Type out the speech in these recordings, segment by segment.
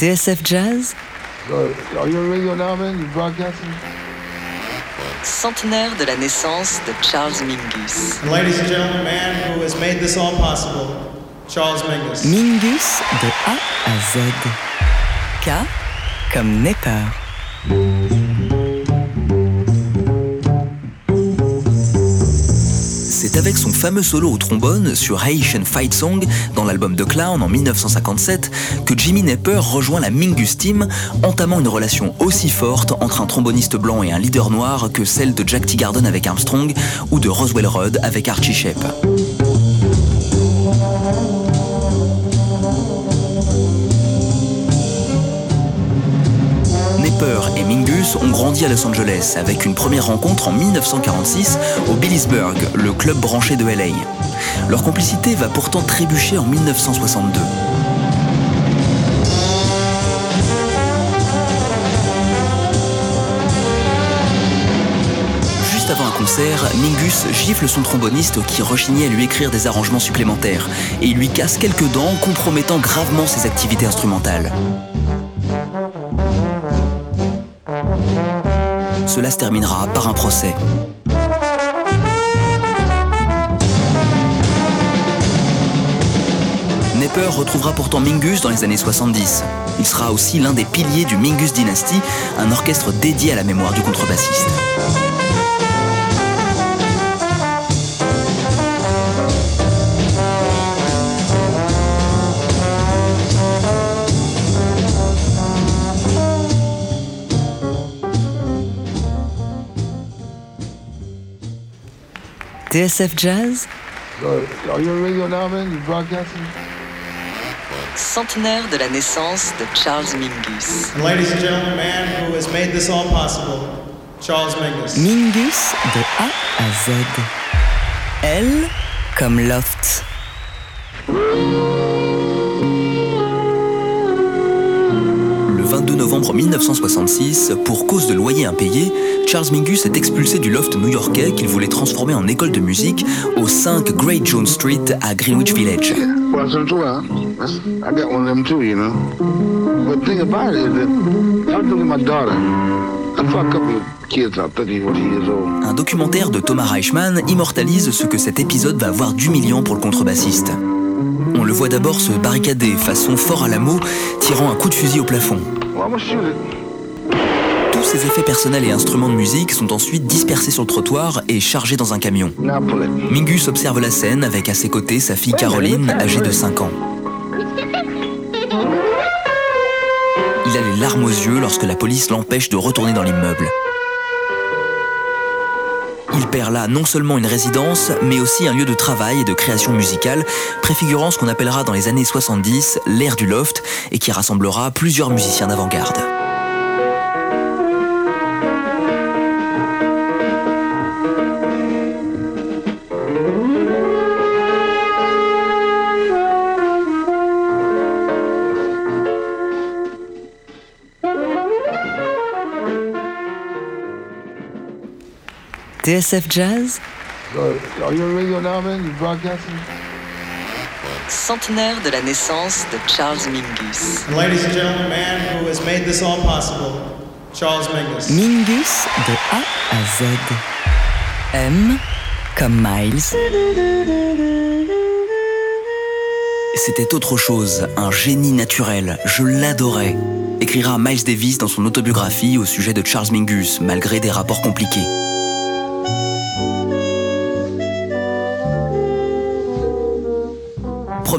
TSF Jazz? Centenaire de la naissance de Charles Mingus. Ladies and gentlemen, the man who has made this all possible, Charles Mingus. Mingus de A à Z. K comme Nepper. C'est avec son fameux solo au trombone sur Haitian Fight Song dans l'album The Clown en 1957 que Jimmy Nepper rejoint la Mingus Team, entamant une relation aussi forte entre un tromboniste blanc et un leader noir que celle de Jack Teagarden avec Armstrong ou de Roswell Rudd avec Archie Shepp. Et Mingus ont grandi à Los Angeles avec une première rencontre en 1946 au Billisburg, le club branché de LA. Leur complicité va pourtant trébucher en 1962. Juste avant un concert, Mingus gifle son tromboniste qui rechignait à lui écrire des arrangements supplémentaires et il lui casse quelques dents, compromettant gravement ses activités instrumentales. Cela se terminera par un procès. Nepper retrouvera pourtant Mingus dans les années 70. Il sera aussi l'un des piliers du Mingus Dynasty, un orchestre dédié à la mémoire du contrebassiste. You broadcasting? Centenaire de la naissance de Charles Mingus. Ladies and gentlemen, man who has made this all possible, Charles Mingus. Mingus de A à Z. L comme Loft. Novembre 1966, pour cause de loyer impayé, Charles Mingus est expulsé du loft new-yorkais qu'il voulait transformer en école de musique au 5 Great Jones Street à Greenwich Village. Well, so too, huh? That's- I got one of them too, you know. But the thing about it is that I was looking at my daughter. I saw a couple of kids about 30, 40 years old. Un documentaire de Thomas Reichman immortalise ce que cet épisode va avoir d'humiliant pour le contrebassiste. On le voit d'abord se barricader façon fort à la mot, tirant un coup de fusil au plafond. Tous ces effets personnels et instruments de musique sont ensuite dispersés sur le trottoir et chargés dans un camion. Mingus observe la scène avec à ses côtés sa fille Caroline, âgée de 5 ans. Il a les larmes aux yeux lorsque la police l'empêche de retourner dans l'immeuble. Il perd là non seulement une résidence, mais aussi un lieu de travail et de création musicale, préfigurant ce qu'on appellera dans les années 70 l'ère du loft et qui rassemblera plusieurs musiciens d'avant-garde. You broadcasting? Centenaire de la naissance de Charles Mingus. And ladies and gentlemen, the man who has made this all possible, Charles Mingus. Mingus de A à Z. M comme Miles. C'était autre chose, un génie naturel, je l'adorais, écrira Miles Davis dans son autobiographie au sujet de Charles Mingus, malgré des rapports compliqués.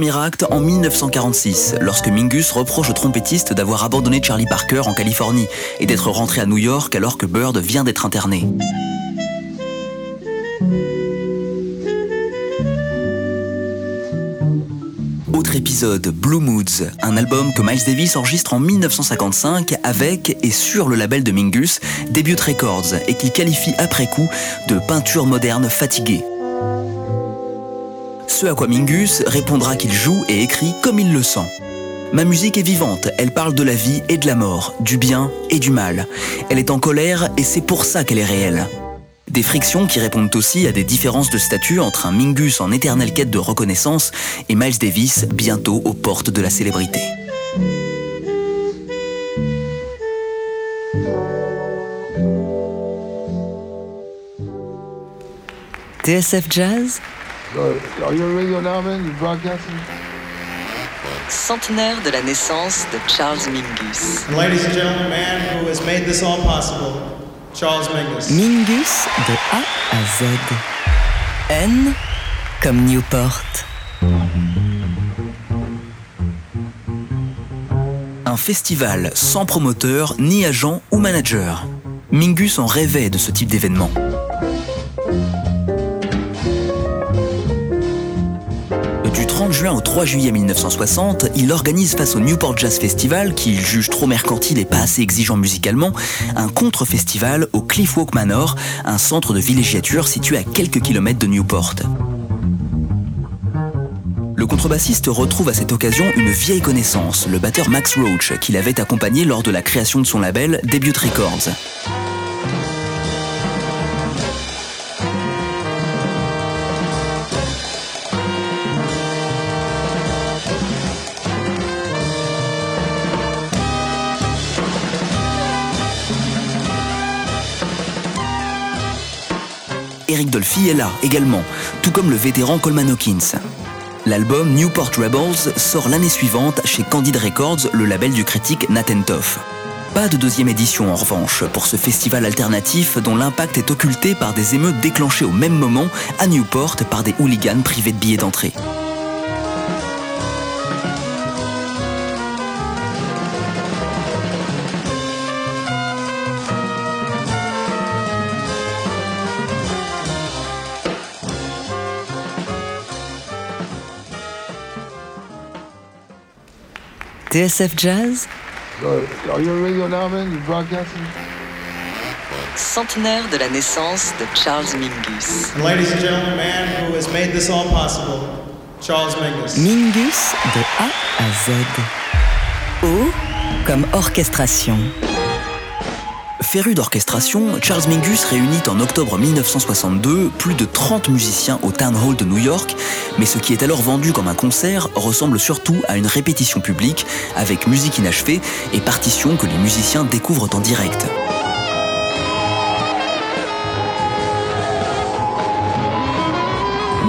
Acte en 1946, lorsque Mingus reproche au trompettiste d'avoir abandonné Charlie Parker en Californie et d'être rentré à New York alors que Bird vient d'être interné. Autre épisode, Blue Moods, un album que Miles Davis enregistre en 1955 avec et sur le label de Mingus, Debut Records, et qu'il qualifie après coup de peinture moderne fatiguée ce à quoi Mingus répondra qu'il joue et écrit comme il le sent. Ma musique est vivante, elle parle de la vie et de la mort, du bien et du mal. Elle est en colère et c'est pour ça qu'elle est réelle. Des frictions qui répondent aussi à des différences de statut entre un Mingus en éternelle quête de reconnaissance et Miles Davis bientôt aux portes de la célébrité. TSF Jazz? Are you on radio now, man? You broadcasting? centenaire de la naissance de Charles Mingus. And ladies and gentlemen, the man who has made this all possible, Charles Mingus. Mingus de A à Z. N comme Newport. Un festival sans promoteur, ni agent ou manager. Mingus en rêvait de ce type d'événement. Du 30 juin au 3 juillet 1960, il organise face au Newport Jazz Festival, qu'il juge trop mercantile et pas assez exigeant musicalement, un contre-festival au Cliffwalk Manor, un centre de villégiature situé à quelques kilomètres de Newport. Le contrebassiste retrouve à cette occasion une vieille connaissance, le batteur Max Roach, qu'il avait accompagné lors de la création de son label Debut Records. Eric Dolphy est là également, tout comme le vétéran Coleman Hawkins. L'album Newport Rebels sort l'année suivante chez Candid Records, le label du critique Nathan Toff. Pas de deuxième édition en revanche pour ce festival alternatif dont l'impact est occulté par des émeutes déclenchées au même moment à Newport par des hooligans privés de billets d'entrée. You broadcasting? centenaire de la naissance de Charles Mingus. Ladies and gentlemen, man who has made this all possible, Charles Mingus. Mingus de A à Z. O comme orchestration. Féru d'orchestration, Charles Mingus réunit en octobre 1962 plus de 30 musiciens au Town Hall de New York, mais ce qui est alors vendu comme un concert ressemble surtout à une répétition publique avec musique inachevée et partitions que les musiciens découvrent en direct.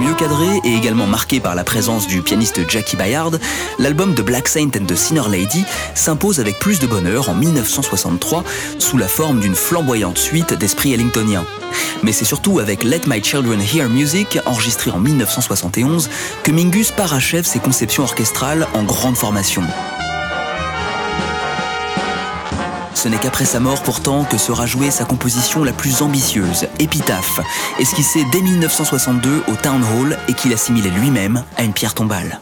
Mieux cadré et également marqué par la présence du pianiste Jackie Bayard, l'album de Black Saint and the Sinner Lady s'impose avec plus de bonheur en 1963 sous la forme d'une flamboyante suite d'esprit ellingtonien. Mais c'est surtout avec Let My Children Hear Music, enregistré en 1971, que Mingus parachève ses conceptions orchestrales en grande formation. Ce n'est qu'après sa mort pourtant que sera jouée sa composition la plus ambitieuse, Épitaphe, esquissée dès 1962 au Town Hall et qu'il assimilait lui-même à une pierre tombale.